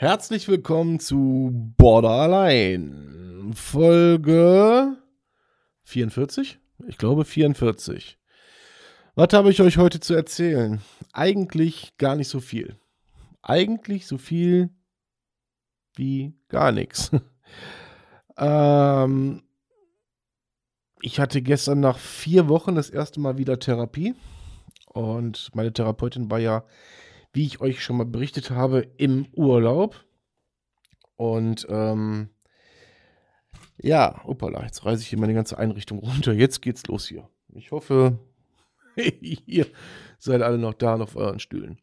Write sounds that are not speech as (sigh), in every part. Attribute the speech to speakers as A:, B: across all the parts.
A: Herzlich willkommen zu Border allein. Folge 44? Ich glaube 44. Was habe ich euch heute zu erzählen? Eigentlich gar nicht so viel. Eigentlich so viel wie gar nichts. (laughs) ähm, ich hatte gestern nach vier Wochen das erste Mal wieder Therapie. Und meine Therapeutin war ja wie ich euch schon mal berichtet habe, im Urlaub. Und ähm, ja, opala, jetzt reiße ich hier meine ganze Einrichtung runter. Jetzt geht's los hier. Ich hoffe, (laughs) ihr seid alle noch da, auf euren Stühlen.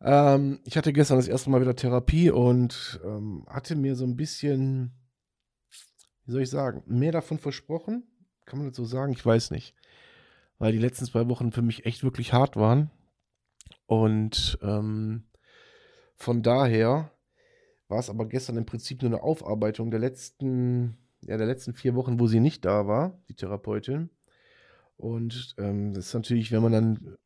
A: Ähm, ich hatte gestern das erste Mal wieder Therapie und ähm, hatte mir so ein bisschen, wie soll ich sagen, mehr davon versprochen. Kann man das so sagen? Ich weiß nicht. Weil die letzten zwei Wochen für mich echt wirklich hart waren. Und ähm, von daher war es aber gestern im Prinzip nur eine Aufarbeitung der letzten, ja, der letzten vier Wochen, wo sie nicht da war, die Therapeutin. Und ähm, das ist natürlich, wenn man dann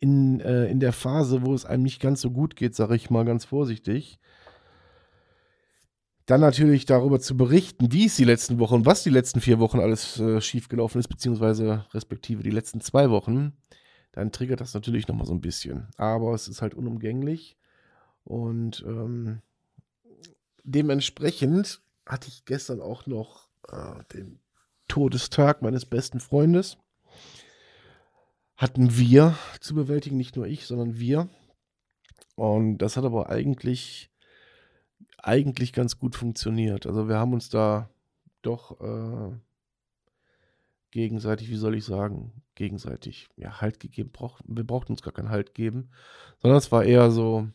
A: in, äh, in der Phase, wo es einem nicht ganz so gut geht, sage ich mal ganz vorsichtig, dann natürlich darüber zu berichten, wie es die letzten Wochen, was die letzten vier Wochen alles äh, schiefgelaufen ist, beziehungsweise respektive die letzten zwei Wochen, dann triggert das natürlich nochmal so ein bisschen. Aber es ist halt unumgänglich. Und ähm, dementsprechend hatte ich gestern auch noch äh, den Todestag meines besten Freundes. Hatten wir zu bewältigen, nicht nur ich, sondern wir. Und das hat aber eigentlich, eigentlich ganz gut funktioniert. Also wir haben uns da doch äh, gegenseitig, wie soll ich sagen, gegenseitig ja, Halt gegeben. Brauch, wir brauchten uns gar keinen Halt geben, sondern es war eher so.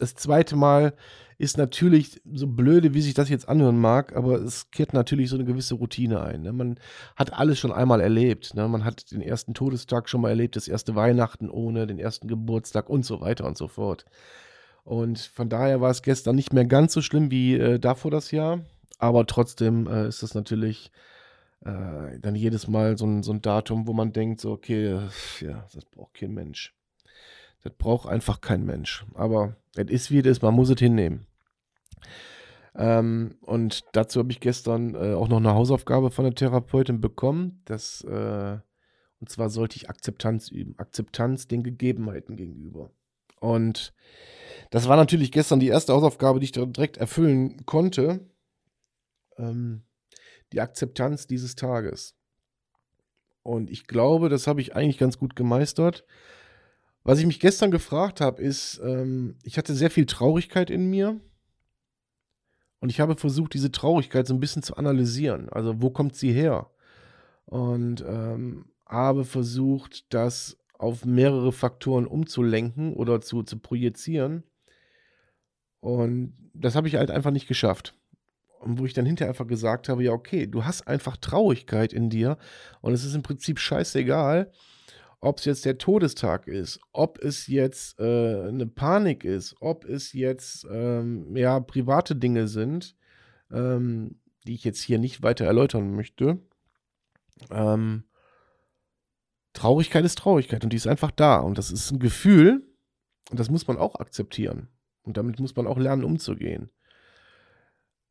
A: Das zweite Mal ist natürlich so blöde, wie sich das jetzt anhören mag, aber es kehrt natürlich so eine gewisse Routine ein. Ne? Man hat alles schon einmal erlebt. Ne? Man hat den ersten Todestag schon mal erlebt, das erste Weihnachten ohne, den ersten Geburtstag und so weiter und so fort. Und von daher war es gestern nicht mehr ganz so schlimm wie äh, davor das Jahr, aber trotzdem äh, ist es natürlich äh, dann jedes Mal so ein, so ein Datum, wo man denkt, so, okay, ja, das braucht kein Mensch. Das braucht einfach kein Mensch. Aber es ist wie es ist, man muss es hinnehmen. Ähm, und dazu habe ich gestern äh, auch noch eine Hausaufgabe von der Therapeutin bekommen. Das, äh, und zwar sollte ich Akzeptanz üben. Akzeptanz den Gegebenheiten gegenüber. Und das war natürlich gestern die erste Hausaufgabe, die ich direkt erfüllen konnte. Ähm, die Akzeptanz dieses Tages. Und ich glaube, das habe ich eigentlich ganz gut gemeistert. Was ich mich gestern gefragt habe, ist, ähm, ich hatte sehr viel Traurigkeit in mir. Und ich habe versucht, diese Traurigkeit so ein bisschen zu analysieren. Also, wo kommt sie her? Und ähm, habe versucht, das auf mehrere Faktoren umzulenken oder zu, zu projizieren. Und das habe ich halt einfach nicht geschafft. Und wo ich dann hinterher einfach gesagt habe, ja, okay, du hast einfach Traurigkeit in dir und es ist im Prinzip scheißegal, ob es jetzt der Todestag ist, ob es jetzt äh, eine Panik ist, ob es jetzt ähm, ja private Dinge sind, ähm, die ich jetzt hier nicht weiter erläutern möchte. Ähm, Traurigkeit ist Traurigkeit und die ist einfach da und das ist ein Gefühl und das muss man auch akzeptieren und damit muss man auch lernen umzugehen.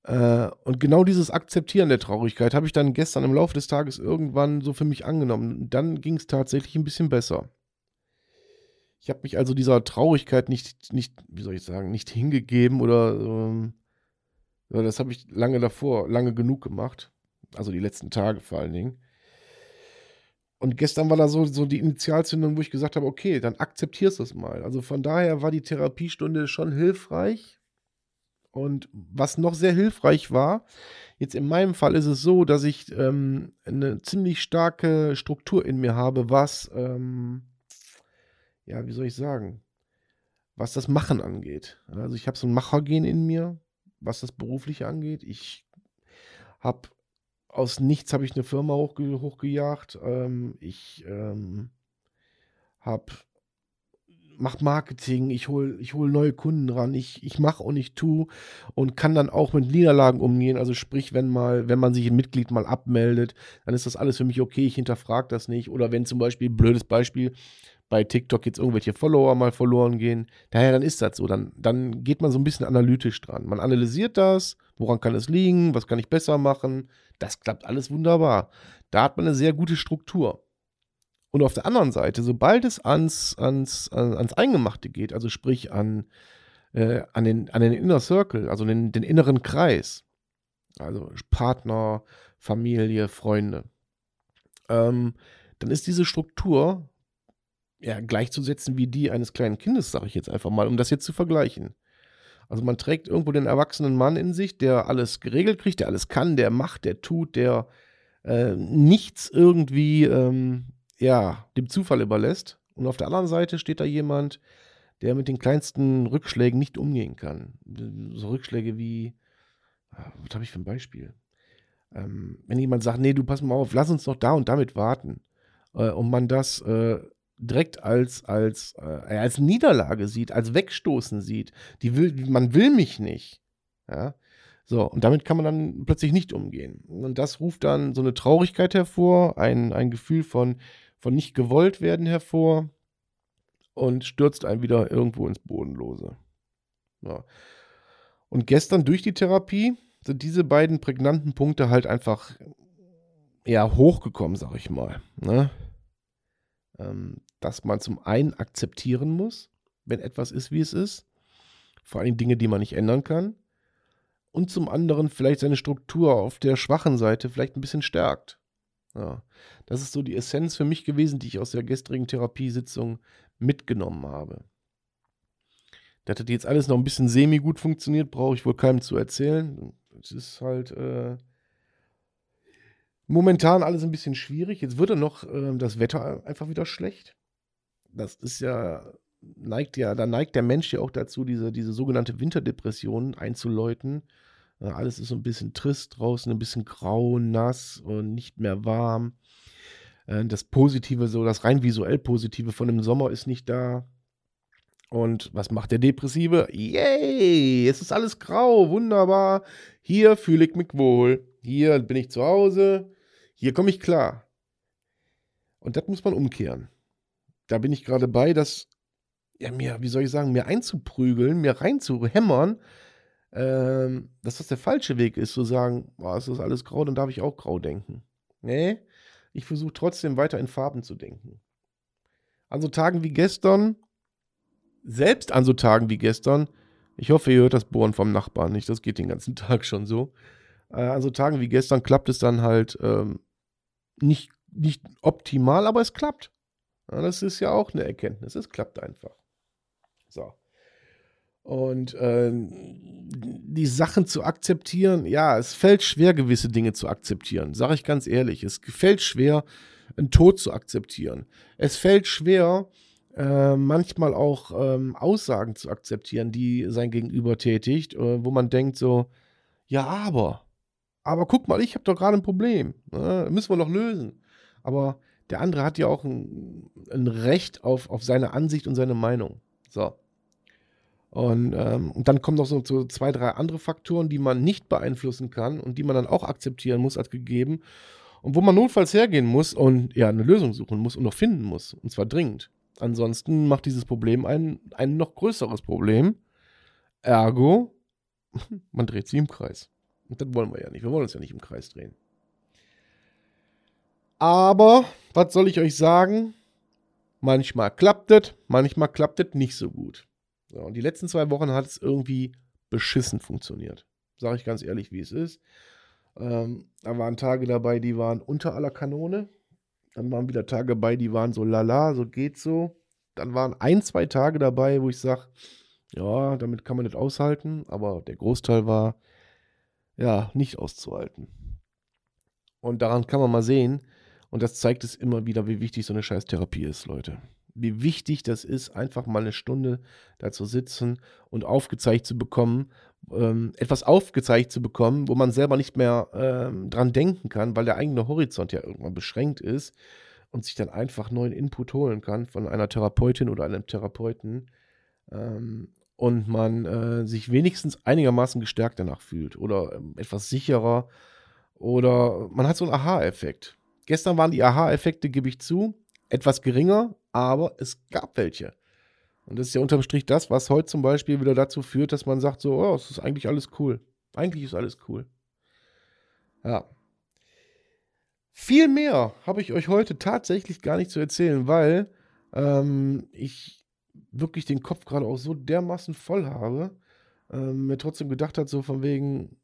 A: Äh, und genau dieses Akzeptieren der Traurigkeit habe ich dann gestern im Laufe des Tages irgendwann so für mich angenommen. Dann ging es tatsächlich ein bisschen besser. Ich habe mich also dieser Traurigkeit nicht, nicht, wie soll ich sagen, nicht hingegeben oder ähm, das habe ich lange davor, lange genug gemacht. Also die letzten Tage vor allen Dingen. Und gestern war da so, so die Initialzündung, wo ich gesagt habe, okay, dann akzeptierst du es mal. Also von daher war die Therapiestunde schon hilfreich und was noch sehr hilfreich war, jetzt in meinem Fall ist es so, dass ich ähm, eine ziemlich starke Struktur in mir habe, was, ähm, ja, wie soll ich sagen, was das Machen angeht. Also ich habe so ein Machergen in mir, was das Berufliche angeht. Ich habe aus nichts habe ich eine Firma hochge hochgejagt. Ähm, ich ähm, habe mach Marketing, ich hole ich hol neue Kunden ran, ich, ich mache und ich tue und kann dann auch mit Niederlagen umgehen. Also sprich, wenn mal, wenn man sich ein Mitglied mal abmeldet, dann ist das alles für mich okay, ich hinterfrage das nicht. Oder wenn zum Beispiel, blödes Beispiel, bei TikTok jetzt irgendwelche Follower mal verloren gehen, daher dann ist das so. Dann, dann geht man so ein bisschen analytisch dran. Man analysiert das, woran kann es liegen, was kann ich besser machen. Das klappt alles wunderbar. Da hat man eine sehr gute Struktur. Und auf der anderen Seite, sobald es ans, ans, ans Eingemachte geht, also sprich an, äh, an, den, an den Inner Circle, also den, den inneren Kreis, also Partner, Familie, Freunde, ähm, dann ist diese Struktur ja, gleichzusetzen wie die eines kleinen Kindes, sage ich jetzt einfach mal, um das jetzt zu vergleichen. Also man trägt irgendwo den erwachsenen Mann in sich, der alles geregelt kriegt, der alles kann, der macht, der tut, der äh, nichts irgendwie ähm, ja, dem Zufall überlässt. Und auf der anderen Seite steht da jemand, der mit den kleinsten Rückschlägen nicht umgehen kann. So Rückschläge wie, ah, was habe ich für ein Beispiel? Ähm, wenn jemand sagt, nee, du pass mal auf, lass uns doch da und damit warten. Äh, und man das äh, direkt als, als, äh, als Niederlage sieht, als Wegstoßen sieht. Die will, man will mich nicht. Ja. So, und damit kann man dann plötzlich nicht umgehen. Und das ruft dann so eine Traurigkeit hervor, ein, ein Gefühl von, von nicht gewollt werden hervor und stürzt einen wieder irgendwo ins Bodenlose. Ja. Und gestern durch die Therapie sind diese beiden prägnanten Punkte halt einfach eher hochgekommen, sag ich mal. Ne? Ähm, dass man zum einen akzeptieren muss, wenn etwas ist, wie es ist. Vor allem Dinge, die man nicht ändern kann. Und zum anderen vielleicht seine Struktur auf der schwachen Seite vielleicht ein bisschen stärkt. Ja, das ist so die Essenz für mich gewesen, die ich aus der gestrigen Therapiesitzung mitgenommen habe. Das hat jetzt alles noch ein bisschen semi-gut funktioniert, brauche ich wohl keinem zu erzählen. Es ist halt äh, momentan alles ein bisschen schwierig. Jetzt wird ja noch äh, das Wetter einfach wieder schlecht. Das ist ja, neigt ja, da neigt der Mensch ja auch dazu, diese, diese sogenannte Winterdepression einzuläuten. Alles ist so ein bisschen trist draußen, ein bisschen grau, nass und nicht mehr warm. Äh, das Positive, so das rein visuell Positive von dem Sommer ist nicht da. Und was macht der Depressive? Yay, es ist alles grau, wunderbar. Hier fühle ich mich wohl. Hier bin ich zu Hause. Hier komme ich klar. Und das muss man umkehren. Da bin ich gerade bei, das ja, mir, wie soll ich sagen, mir einzuprügeln, mir reinzuhämmern, ähm, dass das der falsche Weg ist, zu sagen, oh, es ist alles grau, dann darf ich auch grau denken. Nee, ich versuche trotzdem weiter in Farben zu denken. An so Tagen wie gestern, selbst an so Tagen wie gestern, ich hoffe, ihr hört das Bohren vom Nachbarn nicht, das geht den ganzen (laughs) Tag schon so. Äh, an so Tagen wie gestern klappt es dann halt ähm, nicht, nicht optimal, aber es klappt. Ja, das ist ja auch eine Erkenntnis, es klappt einfach. So. Und äh, die Sachen zu akzeptieren, ja, es fällt schwer, gewisse Dinge zu akzeptieren, sage ich ganz ehrlich. Es fällt schwer, einen Tod zu akzeptieren. Es fällt schwer, äh, manchmal auch ähm, Aussagen zu akzeptieren, die sein Gegenüber tätigt, äh, wo man denkt so, ja, aber, aber guck mal, ich habe doch gerade ein Problem, äh, müssen wir noch lösen. Aber der andere hat ja auch ein, ein Recht auf, auf seine Ansicht und seine Meinung. So. Und, ähm, dann kommen noch so, so, zwei, drei andere Faktoren, die man nicht beeinflussen kann und die man dann auch akzeptieren muss als gegeben. Und wo man notfalls hergehen muss und ja, eine Lösung suchen muss und noch finden muss. Und zwar dringend. Ansonsten macht dieses Problem ein, ein noch größeres Problem. Ergo, (laughs) man dreht sich im Kreis. Und das wollen wir ja nicht. Wir wollen uns ja nicht im Kreis drehen. Aber, was soll ich euch sagen? Manchmal klappt es, manchmal klappt es nicht so gut. So, und die letzten zwei Wochen hat es irgendwie beschissen funktioniert. Sage ich ganz ehrlich, wie es ist. Ähm, da waren Tage dabei, die waren unter aller Kanone. Dann waren wieder Tage dabei, die waren so lala, so geht's so. Dann waren ein, zwei Tage dabei, wo ich sage, ja, damit kann man nicht aushalten, aber der Großteil war ja nicht auszuhalten. Und daran kann man mal sehen, und das zeigt es immer wieder, wie wichtig so eine Scheiß Therapie ist, Leute. Wie wichtig das ist, einfach mal eine Stunde da zu sitzen und aufgezeigt zu bekommen, ähm, etwas aufgezeigt zu bekommen, wo man selber nicht mehr ähm, dran denken kann, weil der eigene Horizont ja irgendwann beschränkt ist und sich dann einfach neuen Input holen kann von einer Therapeutin oder einem Therapeuten ähm, und man äh, sich wenigstens einigermaßen gestärkt danach fühlt oder ähm, etwas sicherer oder man hat so einen Aha-Effekt. Gestern waren die Aha-Effekte, gebe ich zu, etwas geringer, aber es gab welche. Und das ist ja unterm Strich das, was heute zum Beispiel wieder dazu führt, dass man sagt so, oh, es ist eigentlich alles cool. Eigentlich ist alles cool. Ja. Viel mehr habe ich euch heute tatsächlich gar nicht zu erzählen, weil ähm, ich wirklich den Kopf gerade auch so dermaßen voll habe. Ähm, mir trotzdem gedacht hat, so von wegen,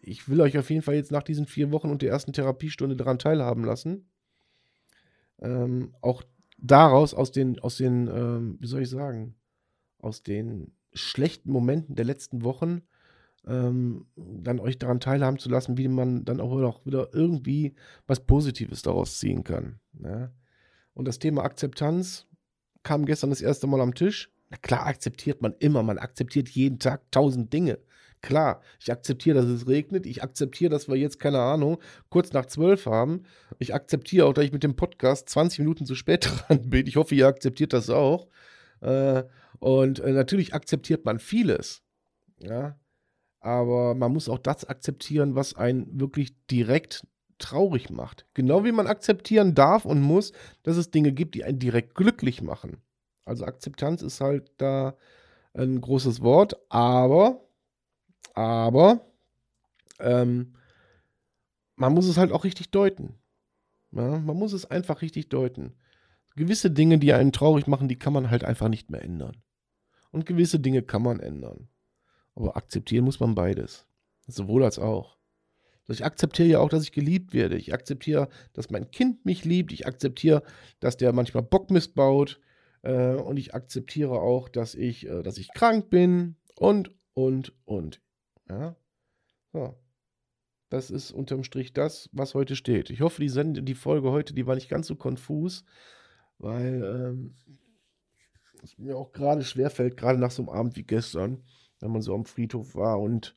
A: ich will euch auf jeden Fall jetzt nach diesen vier Wochen und der ersten Therapiestunde daran teilhaben lassen. Ähm, auch daraus, aus den, aus den, ähm, wie soll ich sagen, aus den schlechten Momenten der letzten Wochen, ähm, dann euch daran teilhaben zu lassen, wie man dann auch wieder irgendwie was Positives daraus ziehen kann. Ja? Ne? Und das Thema Akzeptanz kam gestern das erste Mal am Tisch. Na klar, akzeptiert man immer, man akzeptiert jeden Tag tausend Dinge. Klar, ich akzeptiere, dass es regnet. Ich akzeptiere, dass wir jetzt, keine Ahnung, kurz nach zwölf haben. Ich akzeptiere auch, dass ich mit dem Podcast 20 Minuten zu spät (laughs) dran bin. Ich hoffe, ihr akzeptiert das auch. Äh, und äh, natürlich akzeptiert man vieles. Ja. Aber man muss auch das akzeptieren, was einen wirklich direkt traurig macht. Genau wie man akzeptieren darf und muss, dass es Dinge gibt, die einen direkt glücklich machen. Also Akzeptanz ist halt da ein großes Wort, aber aber ähm, man muss es halt auch richtig deuten. Ja, man muss es einfach richtig deuten. Gewisse Dinge, die einen traurig machen, die kann man halt einfach nicht mehr ändern. Und gewisse Dinge kann man ändern. Aber akzeptieren muss man beides. Sowohl als auch. Also ich akzeptiere ja auch, dass ich geliebt werde. Ich akzeptiere, dass mein Kind mich liebt. Ich akzeptiere, dass der manchmal Bock missbaut. Äh, und ich akzeptiere auch, dass ich, äh, dass ich krank bin. Und, und, und. Ja. So. Das ist unterm Strich das, was heute steht. Ich hoffe, die, Send die Folge heute, die war nicht ganz so konfus, weil ähm, es mir auch gerade schwerfällt, gerade nach so einem Abend wie gestern, wenn man so am Friedhof war und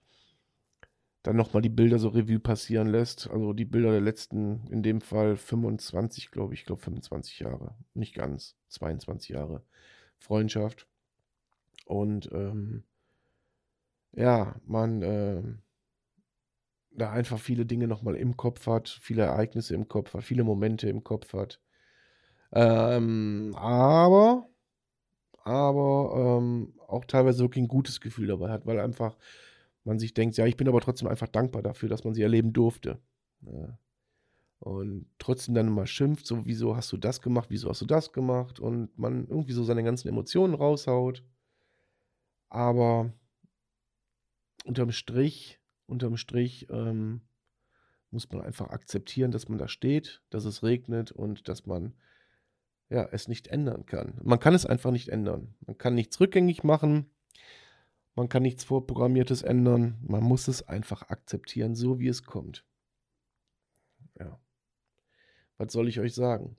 A: dann nochmal die Bilder so Revue passieren lässt. Also die Bilder der letzten, in dem Fall 25, glaube ich, ich glaube 25 Jahre. Nicht ganz, 22 Jahre Freundschaft. Und ähm, ja, man äh, da einfach viele Dinge nochmal im Kopf hat, viele Ereignisse im Kopf hat, viele Momente im Kopf hat. Ähm, aber, aber ähm, auch teilweise wirklich ein gutes Gefühl dabei hat, weil einfach man sich denkt, ja, ich bin aber trotzdem einfach dankbar dafür, dass man sie erleben durfte. Ja. Und trotzdem dann immer schimpft, so, wieso hast du das gemacht, wieso hast du das gemacht? Und man irgendwie so seine ganzen Emotionen raushaut. Aber unterm Strich, unterm Strich ähm, muss man einfach akzeptieren, dass man da steht, dass es regnet und dass man ja, es nicht ändern kann. Man kann es einfach nicht ändern. Man kann nichts rückgängig machen. Man kann nichts Vorprogrammiertes ändern. Man muss es einfach akzeptieren, so wie es kommt. Ja. Was soll ich euch sagen?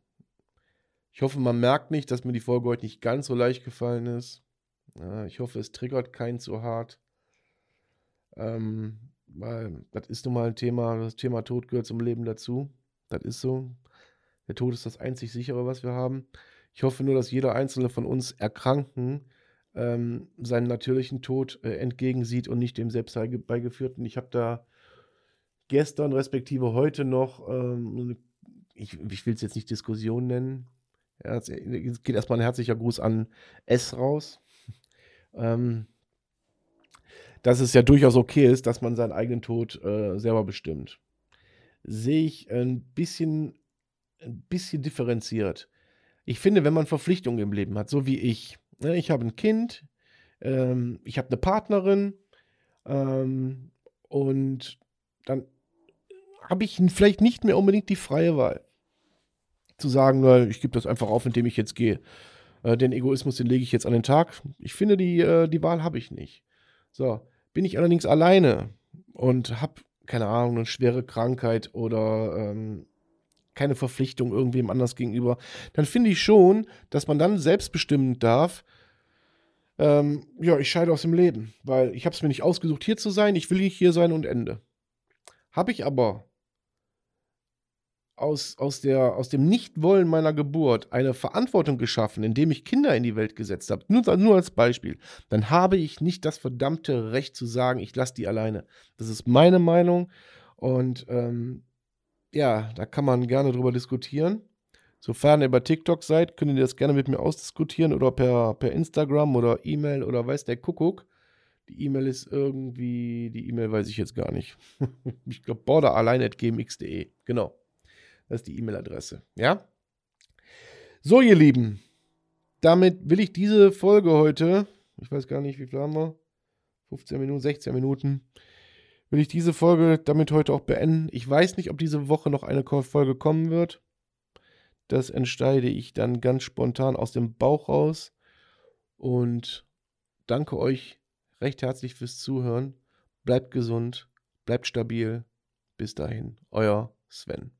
A: Ich hoffe, man merkt nicht, dass mir die Folge heute nicht ganz so leicht gefallen ist. Ja, ich hoffe, es triggert keinen zu hart. Ähm, weil das ist nun mal ein Thema, das Thema Tod gehört zum Leben dazu. Das ist so. Der Tod ist das einzig sichere, was wir haben. Ich hoffe nur, dass jeder einzelne von uns Erkranken ähm, seinen natürlichen Tod äh, entgegensieht und nicht dem selbst beigeführten. Ich habe da gestern, respektive heute noch, ähm, ich, ich will es jetzt nicht Diskussion nennen. Ja, es geht erstmal ein herzlicher Gruß an S raus. (laughs) ähm, dass es ja durchaus okay ist, dass man seinen eigenen Tod äh, selber bestimmt. Sehe ich ein bisschen, ein bisschen differenziert. Ich finde, wenn man Verpflichtungen im Leben hat, so wie ich, ne, ich habe ein Kind, ähm, ich habe eine Partnerin ähm, und dann habe ich vielleicht nicht mehr unbedingt die freie Wahl. Zu sagen, na, ich gebe das einfach auf, indem ich jetzt gehe. Äh, den Egoismus, den lege ich jetzt an den Tag. Ich finde, die, äh, die Wahl habe ich nicht. So, bin ich allerdings alleine und habe, keine Ahnung, eine schwere Krankheit oder ähm, keine Verpflichtung irgendwem anders gegenüber, dann finde ich schon, dass man dann selbst bestimmen darf, ähm, ja, ich scheide aus dem Leben, weil ich habe es mir nicht ausgesucht, hier zu sein, ich will nicht hier sein und Ende. Habe ich aber aus, aus, der, aus dem Nichtwollen meiner Geburt eine Verantwortung geschaffen, indem ich Kinder in die Welt gesetzt habe, nur, nur als Beispiel, dann habe ich nicht das verdammte Recht zu sagen, ich lasse die alleine. Das ist meine Meinung und ähm, ja, da kann man gerne drüber diskutieren. Sofern ihr bei TikTok seid, könnt ihr das gerne mit mir ausdiskutieren oder per, per Instagram oder E-Mail oder weiß der Kuckuck. Die E-Mail ist irgendwie, die E-Mail weiß ich jetzt gar nicht. (laughs) ich glaube, borderallein.gmx.de. Genau. Das ist die E-Mail-Adresse. Ja? So, ihr Lieben. Damit will ich diese Folge heute, ich weiß gar nicht, wie viel haben wir? 15 Minuten, 16 Minuten. Will ich diese Folge damit heute auch beenden. Ich weiß nicht, ob diese Woche noch eine Folge kommen wird. Das entscheide ich dann ganz spontan aus dem Bauch raus. Und danke euch recht herzlich fürs Zuhören. Bleibt gesund, bleibt stabil. Bis dahin, euer Sven.